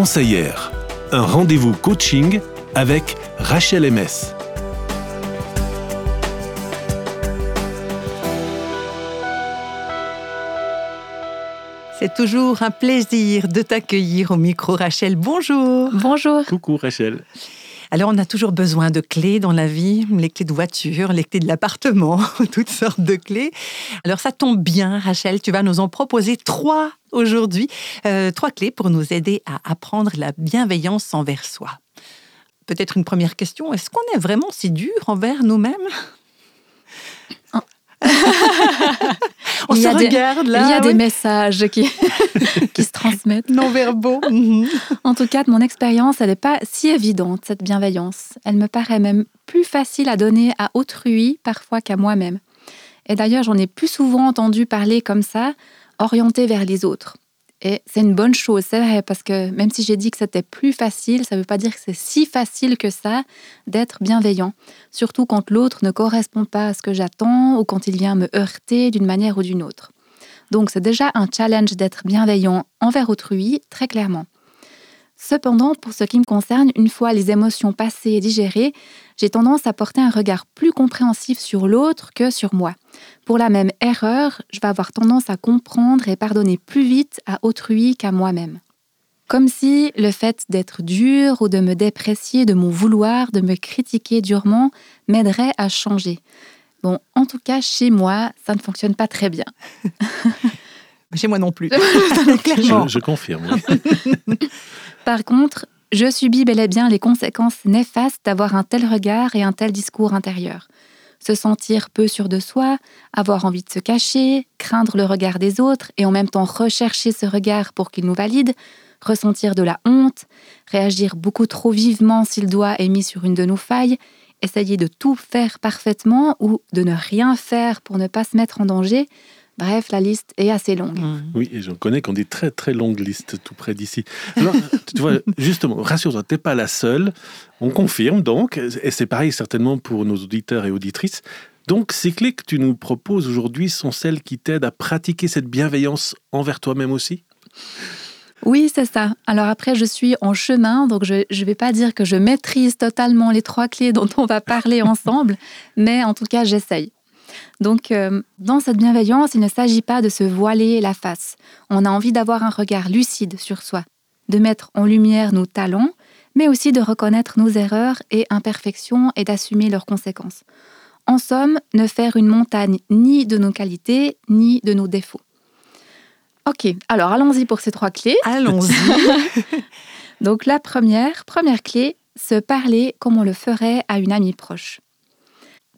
conseillère. Un rendez-vous coaching avec Rachel MS. C'est toujours un plaisir de t'accueillir au micro, Rachel. Bonjour. Bonjour. Coucou, Rachel. Alors, on a toujours besoin de clés dans la vie, les clés de voiture, les clés de l'appartement, toutes sortes de clés. Alors, ça tombe bien, Rachel, tu vas nous en proposer trois aujourd'hui, euh, trois clés pour nous aider à apprendre la bienveillance envers soi. Peut-être une première question, est-ce qu'on est vraiment si dur envers nous-mêmes? On il se regarde là. Il y a des messages qui, qui se transmettent. Non verbaux. En tout cas, de mon expérience, elle n'est pas si évidente, cette bienveillance. Elle me paraît même plus facile à donner à autrui parfois qu'à moi-même. Et d'ailleurs, j'en ai plus souvent entendu parler comme ça, orienté vers les autres. Et c'est une bonne chose, c'est vrai, parce que même si j'ai dit que c'était plus facile, ça ne veut pas dire que c'est si facile que ça d'être bienveillant. Surtout quand l'autre ne correspond pas à ce que j'attends ou quand il vient me heurter d'une manière ou d'une autre. Donc c'est déjà un challenge d'être bienveillant envers autrui, très clairement. Cependant, pour ce qui me concerne, une fois les émotions passées et digérées, j'ai tendance à porter un regard plus compréhensif sur l'autre que sur moi. Pour la même erreur, je vais avoir tendance à comprendre et pardonner plus vite à autrui qu'à moi-même. Comme si le fait d'être dur ou de me déprécier de mon vouloir, de me critiquer durement, m'aiderait à changer. Bon, en tout cas, chez moi, ça ne fonctionne pas très bien. Chez moi non plus. je, je confirme. Par contre, je subis bel et bien les conséquences néfastes d'avoir un tel regard et un tel discours intérieur. Se sentir peu sûr de soi, avoir envie de se cacher, craindre le regard des autres et en même temps rechercher ce regard pour qu'il nous valide, ressentir de la honte, réagir beaucoup trop vivement si le doigt est mis sur une de nos failles, essayer de tout faire parfaitement ou de ne rien faire pour ne pas se mettre en danger, Bref, la liste est assez longue. Mmh. Oui, et j'en connais qui ont des très très longues listes tout près d'ici. Alors, tu vois, justement, rassure-toi, tu n'es pas la seule. On confirme donc, et c'est pareil certainement pour nos auditeurs et auditrices. Donc, ces clés que tu nous proposes aujourd'hui sont celles qui t'aident à pratiquer cette bienveillance envers toi-même aussi? Oui, c'est ça. Alors après, je suis en chemin, donc je ne vais pas dire que je maîtrise totalement les trois clés dont on va parler ensemble, mais en tout cas, j'essaye. Donc, euh, dans cette bienveillance, il ne s'agit pas de se voiler la face. On a envie d'avoir un regard lucide sur soi, de mettre en lumière nos talents, mais aussi de reconnaître nos erreurs et imperfections et d'assumer leurs conséquences. En somme, ne faire une montagne ni de nos qualités, ni de nos défauts. Ok, alors allons-y pour ces trois clés. Allons-y. Donc la première, première clé, se parler comme on le ferait à une amie proche.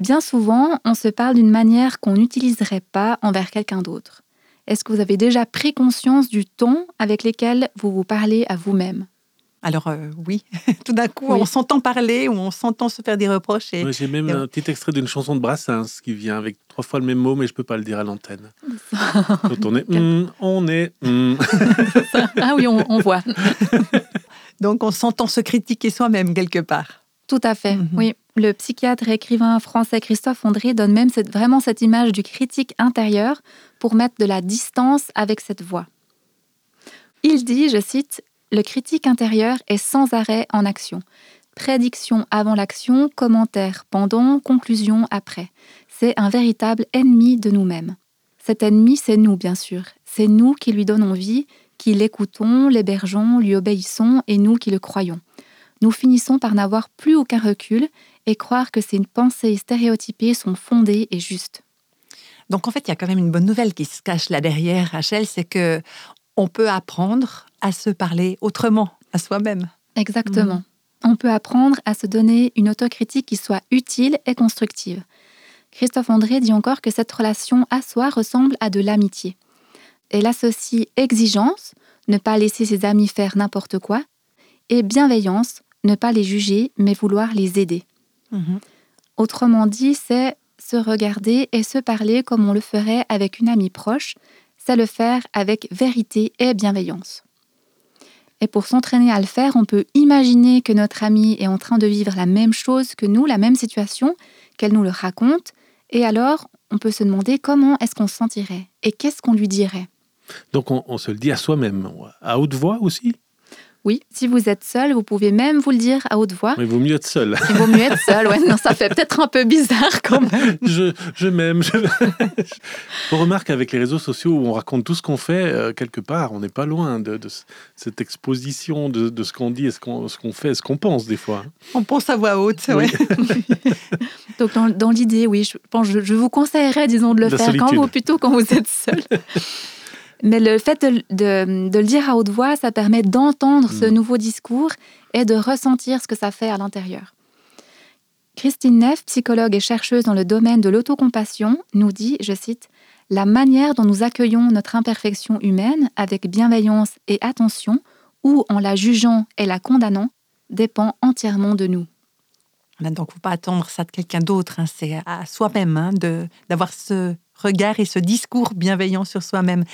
Bien souvent, on se parle d'une manière qu'on n'utiliserait pas envers quelqu'un d'autre. Est-ce que vous avez déjà pris conscience du ton avec lequel vous vous parlez à vous-même? Alors euh, oui, tout d'un coup, on s'entend parler ou on s'entend se faire des reproches. Et, J'ai même un petit extrait d'une chanson de Brassens qui vient avec trois fois le même mot, mais je ne peux pas le dire à l'antenne. Quand on est, mm, on est. Mm. ah oui, on voit. Donc on s'entend se critiquer soi-même quelque part. Tout à fait, mhm. oui. Le psychiatre et écrivain français Christophe André donne même vraiment cette image du critique intérieur pour mettre de la distance avec cette voix. Il dit, je cite, Le critique intérieur est sans arrêt en action. Prédiction avant l'action, commentaire pendant, conclusion après. C'est un véritable ennemi de nous-mêmes. Cet ennemi, c'est nous, bien sûr. C'est nous qui lui donnons vie, qui l'écoutons, l'hébergeons, lui obéissons et nous qui le croyons nous finissons par n'avoir plus aucun recul et croire que ces pensées stéréotypées sont fondées et justes. Donc en fait, il y a quand même une bonne nouvelle qui se cache là derrière, Rachel, c'est que on peut apprendre à se parler autrement à soi-même. Exactement. Mm. On peut apprendre à se donner une autocritique qui soit utile et constructive. Christophe André dit encore que cette relation à soi ressemble à de l'amitié. Elle associe exigence, ne pas laisser ses amis faire n'importe quoi, et bienveillance, ne pas les juger, mais vouloir les aider. Mhm. Autrement dit, c'est se regarder et se parler comme on le ferait avec une amie proche, c'est le faire avec vérité et bienveillance. Et pour s'entraîner à le faire, on peut imaginer que notre amie est en train de vivre la même chose que nous, la même situation, qu'elle nous le raconte, et alors on peut se demander comment est-ce qu'on se sentirait et qu'est-ce qu'on lui dirait. Donc on, on se le dit à soi-même, à haute voix aussi? Oui, si vous êtes seul, vous pouvez même vous le dire à haute voix. Il vaut mieux être seul. Il vaut mieux être seul, ouais. Non, ça fait peut-être un peu bizarre quand même. je, je m'aime. Je... on remarque avec les réseaux sociaux où on raconte tout ce qu'on fait, euh, quelque part, on n'est pas loin de, cette exposition de, de ce qu'on dit et ce qu'on qu'on fait, ce qu'on pense des fois. On pense à voix haute, oui. Donc dans, dans l'idée, oui, je, pense, je, je, vous conseillerais, disons, de le faire quand vous, plutôt quand vous êtes seul. Mais le fait de, le dire à haute voix, ça permet d'entendre ce mm. nouveau discours et de ressentir ce que ça fait à l'intérieur. Christine Neff, psychologue et chercheuse dans le domaine de l'autocompassion, nous dit, je cite, La manière dont nous accueillons notre imperfection humaine avec bienveillance et attention, ou en la jugeant et la condamnant, dépend entièrement de nous. Donc, il ne faut pas attendre ça de quelqu'un d'autre, hein. c'est à soi-même hein, d'avoir ce regard et ce discours bienveillant sur soi-même.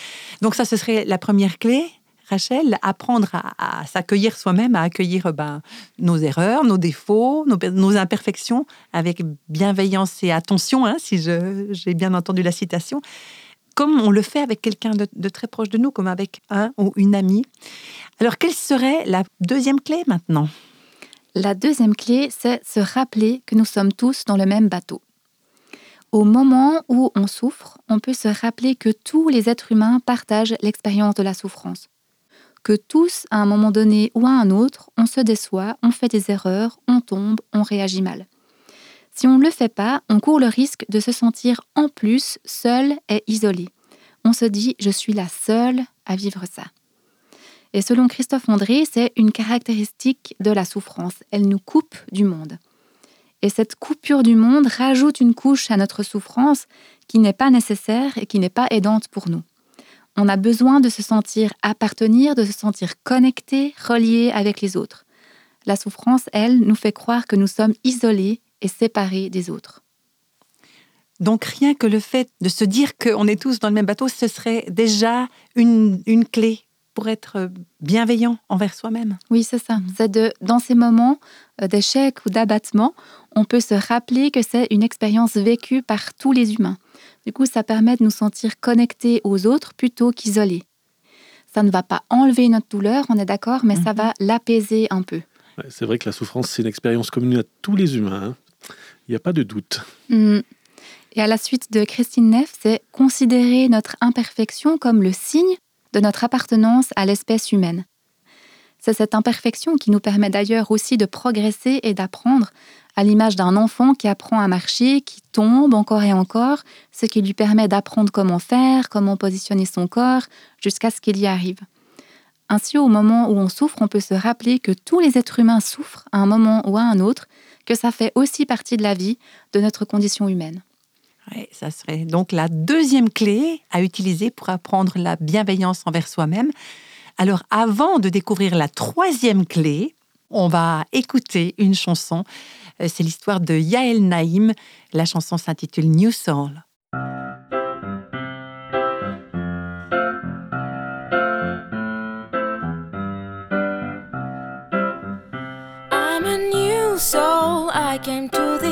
Donc ça, ce serait la première clé. Rachel, apprendre à, s'accueillir soi-même, à accueillir ben, nos erreurs, nos défauts, nos, imperfections avec bienveillance et attention, hein, si j'ai bien entendu la citation, comme on le fait avec quelqu'un de, très proche de nous, comme avec un ou une amie. Alors, quelle serait la deuxième clé maintenant? La deuxième clé, c'est se rappeler que nous sommes tous dans le même bateau. Au moment où on souffre, on peut se rappeler que tous les êtres humains partagent l'expérience de la souffrance. Que tous, à un moment donné ou à un autre, on se déçoit, on fait des erreurs, on tombe, on réagit mal. Si on ne le fait pas, on court le risque de se sentir en plus seul et isolé. On se dit je suis la seule à vivre ça. Et selon Christophe André, c'est une caractéristique de la souffrance. Elle nous coupe du monde. Et cette coupure du monde rajoute une couche à notre souffrance qui n'est pas nécessaire et qui n'est pas aidante pour nous. On a besoin de se sentir appartenir, de se sentir connecté, relié avec les autres. La souffrance, elle, nous fait croire que nous sommes isolés et séparés des autres. Donc rien que le fait de se dire qu'on est tous dans le même bateau, ce serait déjà une, une clé pour être bienveillant envers soi-même. Oui, c'est ça. C'est de, dans ces moments euh, d'échec ou d'abattement, on peut se rappeler que c'est une expérience vécue par tous les humains. Du coup, ça permet de nous sentir connectés aux autres plutôt qu'isolés. Ça ne va pas enlever notre douleur, on est d'accord, mais ça mhm. va l'apaiser un peu. c'est vrai que la souffrance, c'est une expérience commune à tous les humains. Hein. Il n'y a pas de doute. Mm. Et à la suite de Christine Neff, c'est considérer notre imperfection comme le signe de notre appartenance à l'espèce humaine. C'est cette imperfection qui nous permet d'ailleurs aussi de progresser et d'apprendre, à l'image d'un enfant qui apprend à marcher, qui tombe encore et encore, ce qui lui permet d'apprendre comment faire, comment positionner son corps, jusqu'à ce qu'il y arrive. Ainsi, au moment où on souffre, on peut se rappeler que tous les êtres humains souffrent à un moment ou à un autre, que ça fait aussi partie de la vie, de notre condition humaine ça serait donc la deuxième clé à utiliser pour apprendre la bienveillance envers soi-même. Alors avant de découvrir la troisième clé, on va écouter une chanson. Euh, c'est l'histoire de Yael Naïm. La chanson s'intitule New Soul.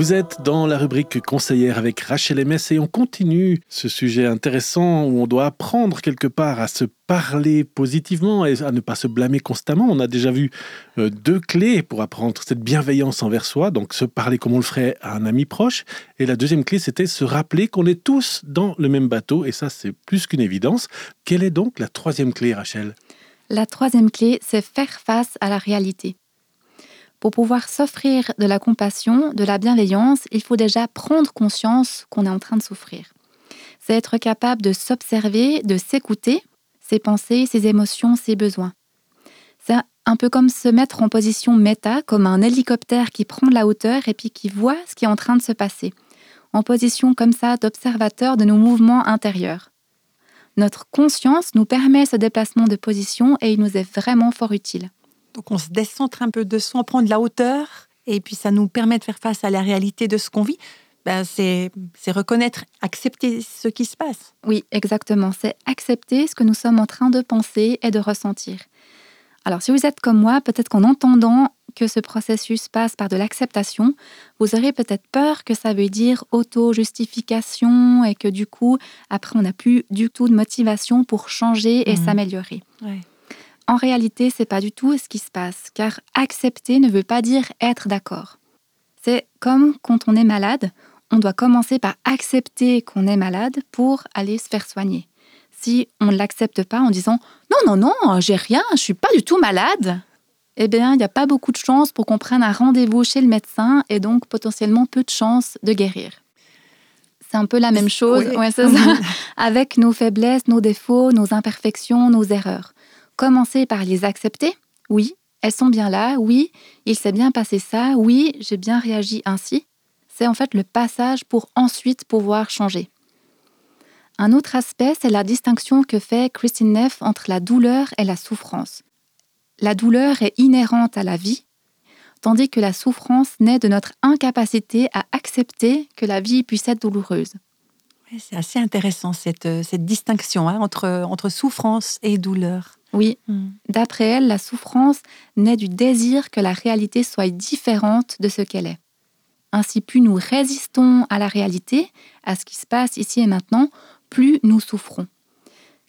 Vous êtes dans la rubrique conseillère avec Rachel MS et on continue ce sujet intéressant où on doit apprendre quelque part à se parler positivement et à ne pas se blâmer constamment. On a déjà vu euh, deux clés pour apprendre cette bienveillance envers soi, donc se parler comme on le ferait à un ami proche. Et la deuxième clé, c'était se rappeler qu'on est tous dans le même bateau et ça, c'est plus qu'une évidence. Quelle est donc la troisième clé, Rachel? La troisième clé, c'est faire face à la réalité. Pour pouvoir s'offrir de la compassion, de la bienveillance, il faut déjà prendre conscience qu'on est en train de souffrir. C'est être capable de s'observer, de s'écouter, ses pensées, ses émotions, ses besoins. C'est un peu comme se mettre en position méta, comme un hélicoptère qui prend de la hauteur et puis qui voit ce qui est en train de se passer. En position comme ça d'observateur de nos mouvements intérieurs. Notre conscience nous permet ce déplacement de position et il nous est vraiment fort utile. Donc on se décentre un peu de soi, on prend de la hauteur, et puis ça nous permet de faire face à la réalité de ce qu'on vit. Ben, c'est reconnaître, accepter ce qui se passe. Oui, exactement. C'est accepter ce que nous sommes en train de penser et de ressentir. Alors, si vous êtes comme moi, peut-être qu'en entendant que ce processus passe par de l'acceptation, vous aurez peut-être peur que ça veut dire auto-justification et que du coup, après, on n'a plus du tout de motivation pour changer et Mhm. s'améliorer. Ouais. En réalité, c'est pas du tout ce qui se passe, car accepter ne veut pas dire être d'accord. C'est comme quand on est malade, on doit commencer par accepter qu'on est malade pour aller se faire soigner. Si on ne l'accepte pas en disant non, non, non, j'ai rien, je suis pas du tout malade, eh bien, il n'y a pas beaucoup de chances pour qu'on prenne un rendez-vous chez le médecin et donc potentiellement peu de chances de guérir. C'est un peu la même chose Oui. ouais, c'est ça, avec nos faiblesses, nos défauts, nos imperfections, nos erreurs. Commencer par les accepter, oui, elles sont bien là, oui, il s'est bien passé ça, oui, j'ai bien réagi ainsi. C'est en fait le passage pour ensuite pouvoir changer. Un autre aspect, c'est la distinction que fait Christine Neff entre la douleur et la souffrance. La douleur est inhérente à la vie, tandis que la souffrance naît de notre incapacité à accepter que la vie puisse être douloureuse. C'est assez intéressant cette, euh, cette distinction hein, entre, entre souffrance et douleur. Oui, D'après elle, la souffrance naît du désir que la réalité soit différente de ce qu'elle est. Ainsi, plus nous résistons à la réalité, à ce qui se passe ici et maintenant, plus nous souffrons.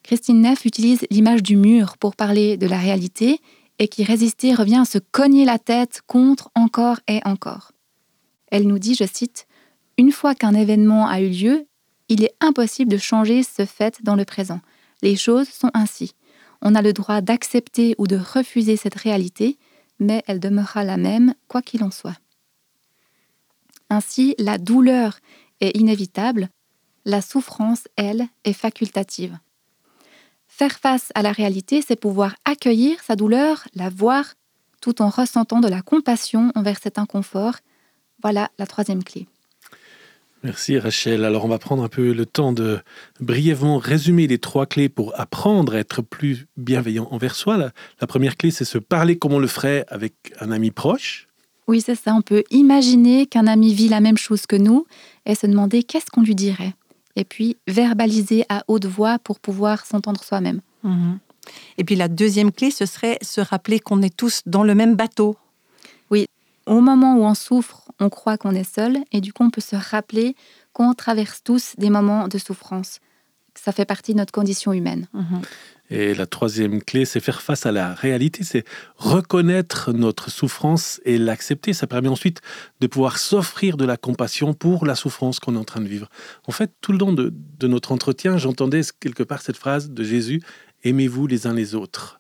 Christine Neff utilise l'image du mur pour parler de la réalité et qui résister revient à se cogner la tête contre encore et encore. Elle nous dit, je cite, Une fois qu'un événement a eu lieu, il est impossible de changer ce fait dans le présent. Les choses sont ainsi. On a le droit d'accepter ou de refuser cette réalité, mais elle demeurera la même, quoi qu'il en soit. Ainsi, la douleur est inévitable, la souffrance, elle, est facultative. Faire face à la réalité, c'est pouvoir accueillir sa douleur, la voir tout en ressentant de la compassion envers cet inconfort. Voilà la troisième clé. Merci Rachel. Alors on va prendre un peu le temps de brièvement résumer les trois clés pour apprendre à être plus bienveillant envers soi. La, la première clé, c'est se parler comme on le ferait avec un ami proche. Oui, c'est ça. On peut imaginer qu'un ami vit la même chose que nous et se demander qu'est-ce qu'on lui dirait. Et puis verbaliser à haute voix pour pouvoir s'entendre soi-même. Mhm. Et puis la deuxième clé, ce serait se rappeler qu'on est tous dans le même bateau. Au moment où on souffre, on croit qu'on est seul et du coup on peut se rappeler qu'on traverse tous des moments de souffrance. Ça fait partie de notre condition humaine. Mhm. Et la troisième clé, c'est faire face à la réalité, c'est reconnaître notre souffrance et l'accepter. Ça permet ensuite de pouvoir s'offrir de la compassion pour la souffrance qu'on est en train de vivre. En fait, tout le long de, de notre entretien, j'entendais quelque part cette phrase de Jésus, Aimez-vous les uns les autres.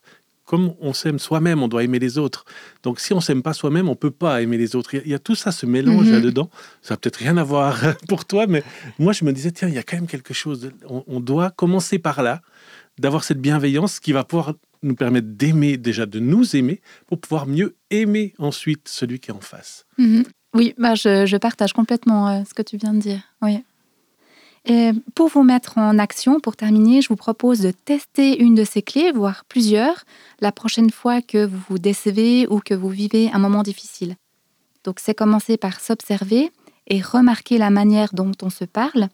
Comme on s'aime soi-même, on doit aimer les autres. Donc si on s'aime pas soi-même, on peut pas aimer les autres. Il y a, il y a tout ça, ce mélange Mhm. là-dedans. Ça n'a peut-être rien à voir pour toi, mais moi je me disais, tiens, il y a quand même quelque chose. de- on- on doit commencer par là d'avoir cette bienveillance qui va pouvoir nous permettre d'aimer, déjà de nous aimer, pour pouvoir mieux aimer ensuite celui qui est en face. Mhm. Oui, bah je, je partage complètement euh, ce que tu viens de dire. Oui. Et pour vous mettre en action, pour terminer, je vous propose de tester une de ces clés, voire plusieurs, la prochaine fois que vous vous décevez ou que vous vivez un moment difficile. Donc, c'est commencer par s'observer et remarquer la manière dont on se parle.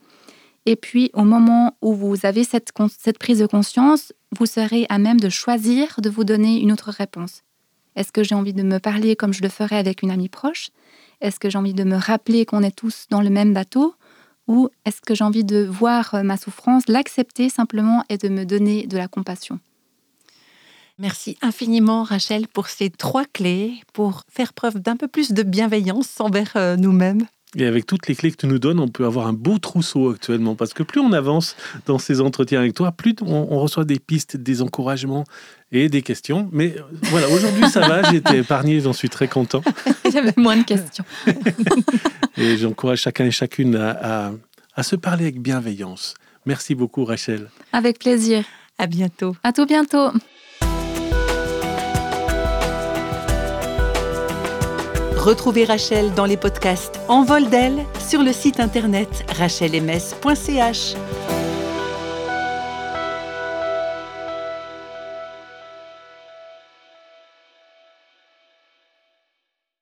Et puis, au moment où vous avez cette, prise de conscience, vous serez à même de choisir de vous donner une autre réponse. Est-ce que j'ai envie de me parler comme je le ferais avec une amie proche? Est-ce que j'ai envie de me rappeler qu'on est tous dans le même bateau? Ou est-ce que j'ai envie de voir euh, ma souffrance, l'accepter simplement et de me donner de la compassion? Merci infiniment, Rachel, pour ces trois clés pour faire preuve d'un peu plus de bienveillance envers euh, nous-mêmes. Et avec toutes les clés que tu nous donnes, on peut avoir un beau trousseau actuellement. Parce que plus on avance dans ces entretiens avec toi, plus on, on reçoit des pistes, des encouragements et des questions. Mais euh, voilà, aujourd'hui ça va, j'ai été épargné, j'en suis très content. Il y avait moins de questions. Et j'encourage chacun et chacune à, à- à se parler avec bienveillance. Merci beaucoup Rachel. Avec plaisir. À bientôt. À tout bientôt. Retrouvez Rachel dans les podcasts En vol d'elle sur le site internet rachelms.ch.